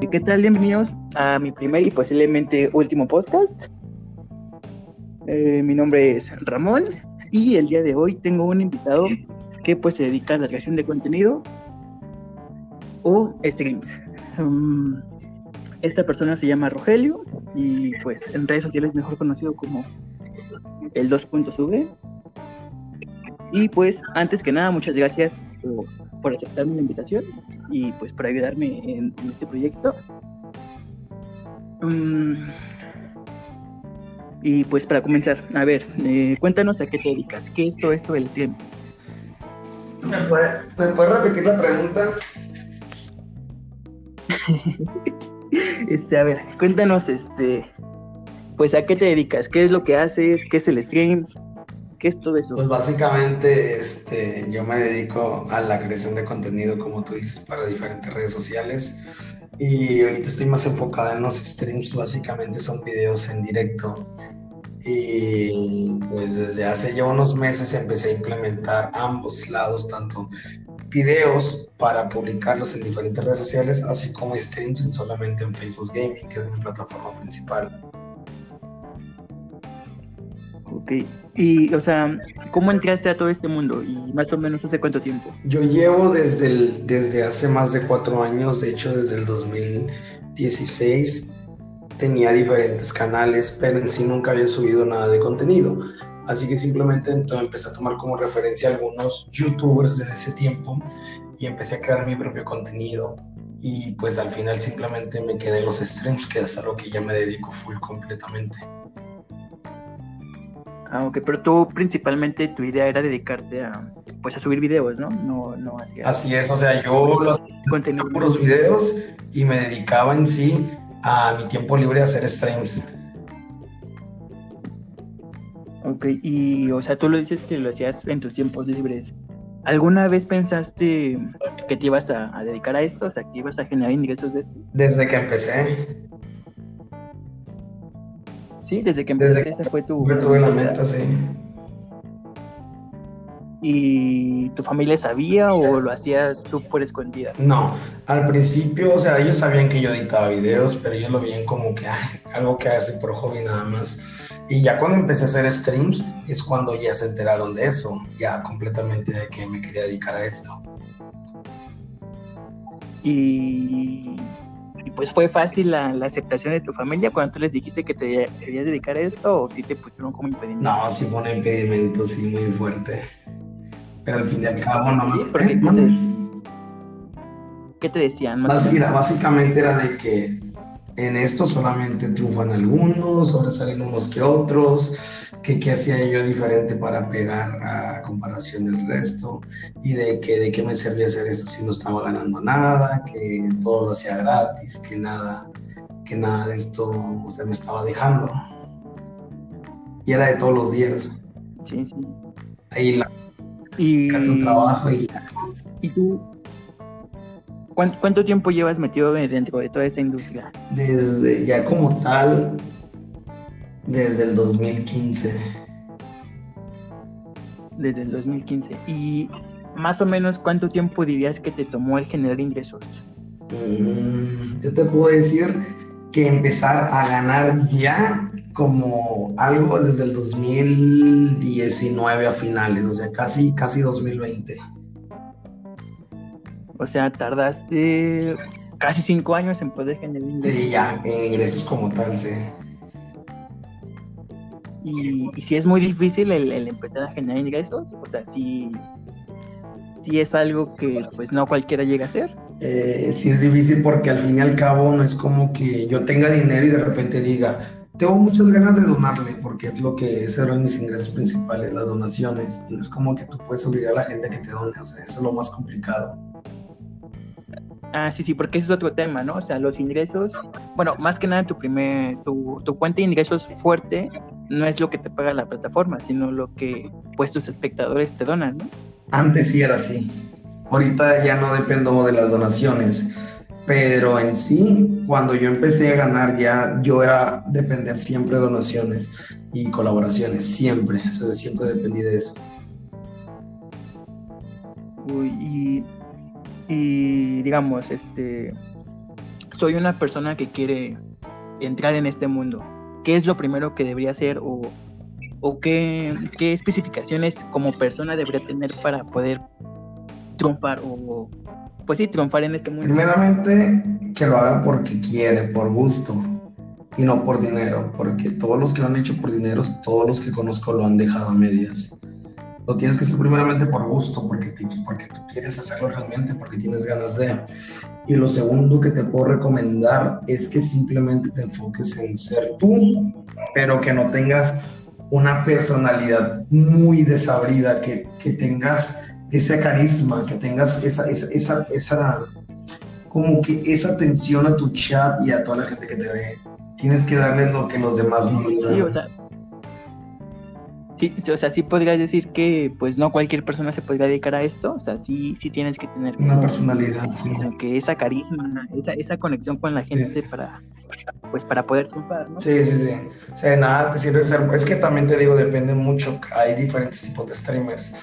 ¿Qué tal? Bienvenidos a mi primer y posiblemente último podcast. Eh, mi nombre es Ramón y el día de hoy tengo un invitado que pues se dedica a la creación de contenido o streams. Um, esta persona se llama Rogelio y pues en redes sociales mejor conocido como el 2.sv. Y pues antes que nada, muchas gracias por, por aceptarme la invitación y pues por ayudarme en, en este proyecto. Um, y pues para comenzar, a ver, eh, cuéntanos a qué te dedicas, qué es todo esto del stream. ¿Me puede, ¿Me puede repetir la pregunta? este, a ver, cuéntanos, este, pues a qué te dedicas, qué es lo que haces, qué es el stream, qué es todo eso. Pues básicamente, este, yo me dedico a la creación de contenido, como tú dices, para diferentes redes sociales. Y ahorita estoy más enfocada en los streams, básicamente son videos en directo. Y pues desde hace ya unos meses empecé a implementar ambos lados, tanto videos para publicarlos en diferentes redes sociales, así como streams solamente en Facebook Gaming, que es mi plataforma principal. Ok, y o sea, ¿cómo entraste a todo este mundo y más o menos hace cuánto tiempo? Yo llevo desde, desde hace más de cuatro años, de hecho desde el 2016 tenía diferentes canales, pero en sí nunca había subido nada de contenido. Así que simplemente empecé a tomar como referencia algunos youtubers de ese tiempo y empecé a crear mi propio contenido. Y pues al final simplemente me quedé en los streams, que es a lo que ya me dedico full completamente. Ah, ok, pero tú principalmente tu idea era dedicarte a, pues a subir videos, ¿no? No, no. Así es, o sea, yo los contenido puros videos y me dedicaba en sí a mi tiempo libre a hacer streams. Ok, y o sea, tú lo dices que lo hacías en tus tiempos libres. ¿Alguna vez pensaste que te ibas a, a dedicar a esto? O sea, que ibas a generar ingresos de esto? Desde que empecé. Sí, desde que empezaste, esa fue tu. Yo tuve la meta, sí. ¿Y tu familia sabía o lo hacías tú por escondida? No, al principio, o sea, ellos sabían que yo editaba videos, pero ellos lo veían como que algo que hace por hobby nada más. Y ya cuando empecé a hacer streams es cuando ya se enteraron de eso, ya completamente de que me quería dedicar a esto. Y pues fue fácil la, la, aceptación de tu familia cuando tú les dijiste que te querías dedicar a esto o si te pusieron como impedimento? No, sí fue un impedimento, sí, muy fuerte. Pero al fin y al cabo no ¿Sí? ¿Por qué, te, ¿Qué te decían? Mira, básicamente era de que en esto solamente triunfan algunos, sobresalen unos que otros, que qué hacía yo diferente para pegar a comparación del resto, y de que de qué me servía hacer esto si no estaba ganando nada, que todo lo hacía gratis, que nada, que nada de esto o sea, me estaba dejando. Y era de todos los días. Sí, sí. Ahí la y tu trabajo y ¿Y tú ¿cuánto, cuánto tiempo llevas metido dentro de toda esta industria? Desde ya como tal desde el 2015. Desde el 2015. ¿Y más o menos cuánto tiempo dirías que te tomó el generar ingresos? Mm, yo te puedo decir que empezar a ganar ya como algo desde el 2019 a finales, o sea, casi, casi 2020. O sea, tardaste casi cinco años en poder generar ingresos. Sí, ya, en ingresos como tal, sí. Y, y si es muy difícil el, el, empezar a generar ingresos, o sea, si, si es algo que pues no cualquiera llega a hacer. Eh, sí es difícil porque al fin y al cabo no es como que yo tenga dinero y de repente diga, tengo muchas ganas de donarle, porque es lo que es uno de mis ingresos principales, las donaciones. Y no es como que tú puedes obligar a la gente a que te done, o sea, eso es lo más complicado. Ah, sí, sí, porque eso es otro tema, ¿no? O sea, los ingresos, bueno, más que nada tu primer, tu, tu fuente de ingresos fuerte no es lo que te paga la plataforma, sino lo que pues tus espectadores te donan, ¿no? Antes sí era así. Ahorita ya no dependo de las donaciones, pero en sí, cuando yo empecé a ganar ya, yo era depender siempre de donaciones y colaboraciones, siempre, o sea, siempre dependí de eso. Uy, y, y digamos, este, soy una persona que quiere entrar en este mundo, ¿qué es lo primero que debería hacer o, o qué, qué especificaciones como persona debería tener para poder triunfar o, pues sí, triunfar en este? Primeramente, que lo haga porque quiere, por gusto y no por dinero, porque todos los que lo han hecho por dinero, todos los que conozco lo han dejado a medias. Lo tienes que hacer primeramente por gusto, porque, porque tú quieres hacerlo realmente, porque tienes ganas de. Y lo segundo que te puedo recomendar es que simplemente te enfoques en ser tú, pero que no tengas una personalidad muy desabrida, que, que tengas ese carisma, que tengas esa, esa, esa, esa, como que esa atención a tu chat y a toda la gente que te ve. Tienes que darles lo que los demás no les sí, o sea, sí podrías decir que pues no cualquier persona se podría dedicar a esto, o sea, sí, sí tienes que tener una personalidad, sí. como que esa carisma, esa, esa conexión con la gente para pues para poder triunfar, ¿no? Sí, sí, sí. O sea, nada te sirve ser, es que también te digo, depende mucho, hay diferentes tipos de streamers,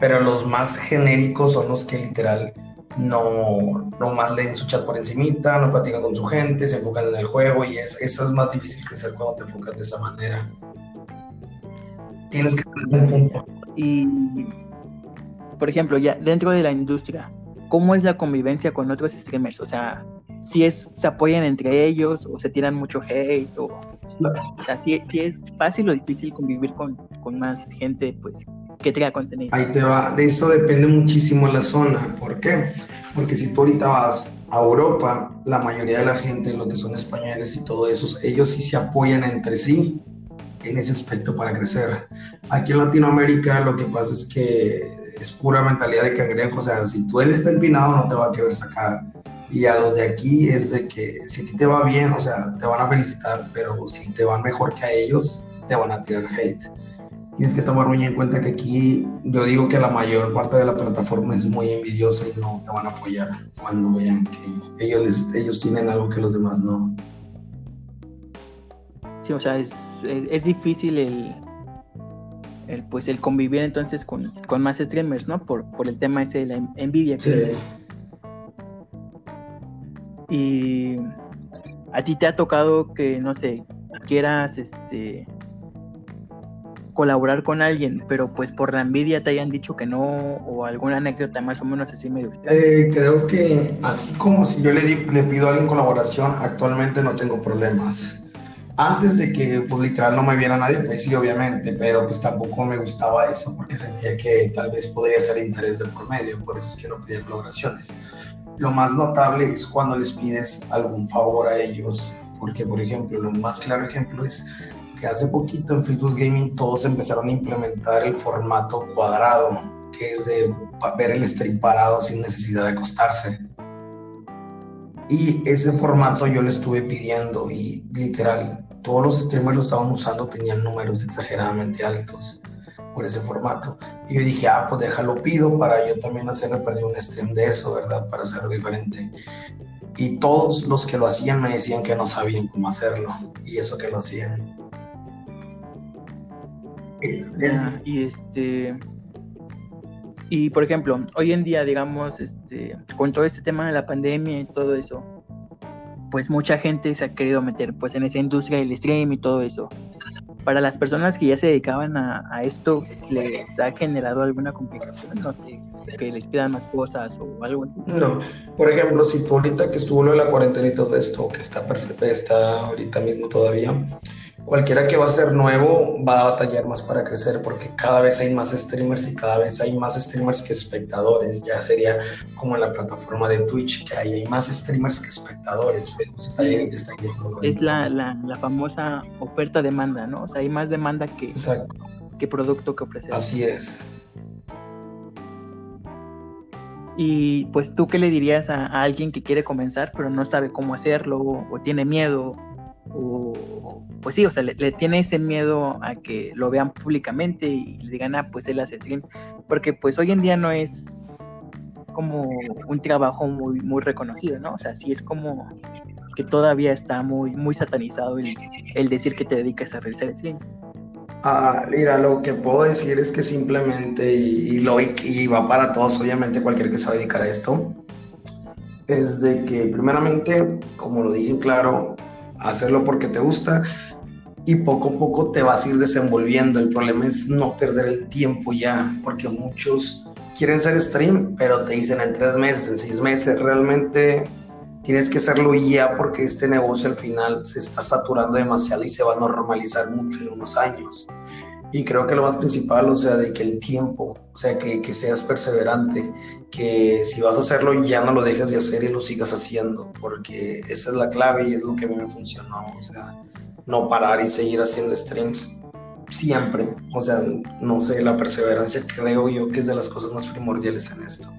pero los más genéricos son los que literal no, no más leen su chat por encimita, no platican con su gente, se enfocan en el juego y es, eso es más difícil que ser cuando te enfocas de esa manera. Tienes que. Y, por ejemplo, ya dentro de la industria, ¿cómo es la convivencia con otros streamers? O sea, si es, se apoyan entre ellos o se tiran mucho hate o, o sea, si, si es fácil o difícil convivir con, con más gente, pues, que tenga contenido. Ahí te va, de eso depende muchísimo la zona. ¿Por qué? Porque si tú ahorita vas a Europa, la mayoría de la gente, lo que son españoles y todo eso, ellos sí se apoyan entre sí en ese aspecto para crecer. Aquí en Latinoamérica lo que pasa es que es pura mentalidad de cangrejo, o sea, si tú él está empinado no te va a querer sacar. Y a los de aquí es de que si a ti te va bien, o sea, te van a felicitar, pero si te van mejor que a ellos, te van a tirar hate tienes que tomar muy en cuenta que aquí yo digo que la mayor parte de la plataforma es muy envidiosa y no te van a apoyar cuando vean que ellos, ellos tienen algo que los demás no. Sí, o sea, es, es, difícil el, el, pues el convivir entonces con, con, más streamers, ¿no? Por, por el tema ese de la envidia. Sí. Y a ti te ha tocado que, no sé, quieras este colaborar con alguien, pero pues por la envidia te hayan dicho que no, o alguna anécdota más o menos así medio. Eh, creo que así como si yo le, le pido a alguien colaboración, actualmente no tengo problemas. Antes de que pues literal no me viera nadie, pues sí, obviamente, pero pues tampoco me gustaba eso porque sentía que tal vez podría ser interés de por medio, por eso es que no pedía colaboraciones. Lo más notable es cuando les pides algún favor a ellos, porque por ejemplo, lo más claro ejemplo es hace poquito en Facebook Gaming todos empezaron a implementar el formato cuadrado, que es de ver el stream parado sin necesidad de acostarse. Y ese formato yo le estuve pidiendo y literal, todos los streamers lo estaban usando, tenían números exageradamente altos por ese formato. Y yo dije, ah, pues déjalo pido para yo también hacerle perder un stream de eso, ¿verdad? Para hacerlo diferente. Y todos los que lo hacían me decían que no sabían cómo hacerlo. Y eso que lo hacían y este y por ejemplo, hoy en día, digamos, este, con todo este tema de la pandemia y todo eso, pues mucha gente se ha querido meter pues en esa industria del stream y todo eso. Para las personas que ya se dedicaban a, esto, ¿les ha generado alguna complicación? No sé, que les pidan más cosas o algo así. No, por ejemplo, si tú ahorita que estuvo lo de la cuarentena y todo esto, que está perfecto, está ahorita mismo todavía, cualquiera que va a ser nuevo va a batallar más para crecer porque cada vez hay más streamers y cada vez hay más streamers que espectadores. Ya sería como en la plataforma de Twitch, que hay, hay más streamers que espectadores. es la, la, la, famosa oferta-demanda, ¿no? O sea, hay más demanda que, que producto que ofrecer. Así es. Y pues tú qué le dirías a, a alguien que quiere comenzar pero no sabe cómo hacerlo o tiene miedo o pues sí, o sea, le, tiene ese miedo a que lo vean públicamente y le digan, ah, pues él hace stream, porque pues hoy en día no es como un trabajo muy, muy reconocido, ¿no? O sea, sí es como que todavía está muy, muy satanizado el, el decir que te dedicas a realizar stream. Ah, mira, lo que puedo decir es que simplemente, y, lo, y va para todos, obviamente cualquier que se va a dedicar a esto, es de que primeramente, como lo dije claro, hacerlo porque te gusta y poco a poco te vas a ir desenvolviendo. El problema es no perder el tiempo ya, porque muchos quieren ser stream, pero te dicen en tres meses, en seis meses, realmente tienes que hacerlo ya porque este negocio al final se está saturando demasiado y se va a normalizar mucho en unos años. Y creo que lo más principal, o sea, de que el tiempo, o sea, que, que, seas perseverante, que si vas a hacerlo ya no lo dejes de hacer y lo sigas haciendo, porque esa es la clave y es lo que a mí me funcionó, o sea, no parar y seguir haciendo streams siempre, o sea, no sé, la perseverancia creo yo que es de las cosas más primordiales en esto.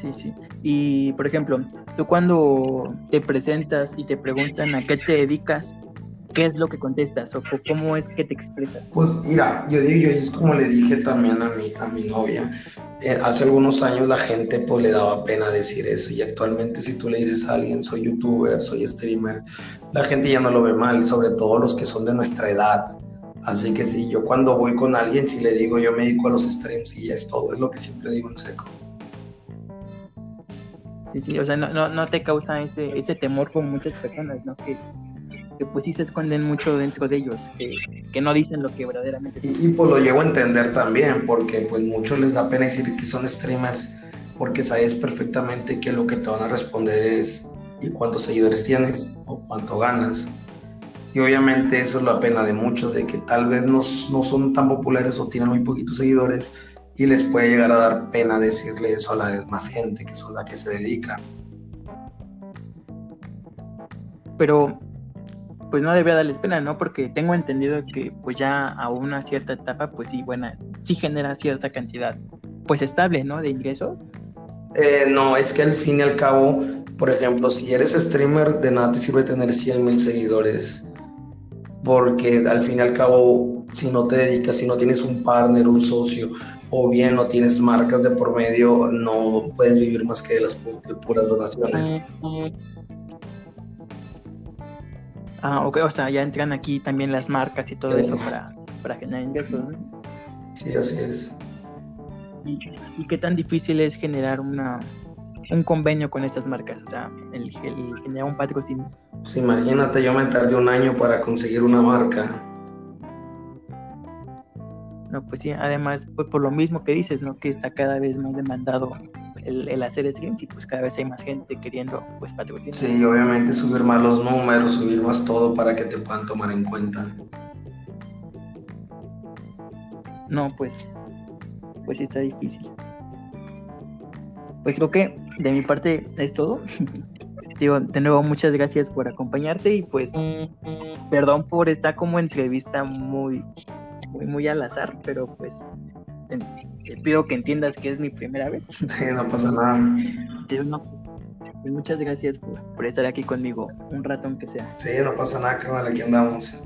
Sí, sí. Y, por ejemplo, tú cuando te presentas y te preguntan a qué te dedicas, ¿qué es lo que contestas o cómo es que te expresas? Pues mira, yo digo, es como le dije también a mi, a mi novia, eh, hace algunos años la gente pues le daba pena decir eso y actualmente si tú le dices a alguien soy youtuber, soy streamer, la gente ya no lo ve mal, sobre todo los que son de nuestra edad. Así que sí, yo cuando voy con alguien, si le digo yo me dedico a los streams y es todo, es lo que siempre digo en seco. Sí, sí, o sea, no, no, no te causa ese, ese temor como muchas personas, ¿no? Que que pues sí se esconden mucho dentro de ellos, que, no dicen lo que verdaderamente son. Y, pues lo llego a entender también, porque pues muchos les da pena decir que son streamers, porque sabes perfectamente que lo que te van a responder es ¿y cuántos seguidores tienes? o cuánto ganas. Y obviamente eso es la pena de muchos, de que tal vez no, no son tan populares o tienen muy poquitos seguidores y les puede llegar a dar pena decirle eso a la demás gente que son la que se dedica. Pero pues no debería darles pena, ¿no? Porque tengo entendido que pues ya a una cierta etapa, pues sí, buena, sí genera cierta cantidad, pues estable, ¿no? De ingresos. Eh, no, es que al fin y al cabo, por ejemplo, si eres streamer, de nada te sirve tener 100 mil seguidores. Porque al fin y al cabo, si no te dedicas, si no tienes un partner, un socio, o bien no tienes marcas de por medio, no puedes vivir más que de las puras donaciones. Ah, ok, o sea, ya entran aquí también las marcas y todo eso para, para generar ingresos, ¿no? Sí, así es. ¿Y, qué tan difícil es generar una, un convenio con estas marcas? O sea, el, generar un patrocinio. Pues imagínate, yo me tardé un año para conseguir una marca. No, pues sí, además, pues por lo mismo que dices, ¿no? Que está cada vez más demandado el, hacer streams y pues cada vez hay más gente queriendo pues patrocinar. Sí, obviamente subir más los números, subir más todo para que te puedan tomar en cuenta. No, pues, pues está difícil. Pues creo que de mi parte es todo. Digo, de nuevo, muchas gracias por acompañarte y pues perdón por esta como entrevista muy, muy, muy al azar, pero pues te pido que entiendas que es mi primera vez. Sí, no pasa nada. Pues muchas gracias por, estar aquí conmigo, un rato aunque sea. Sí, no pasa nada, carnal, aquí andamos.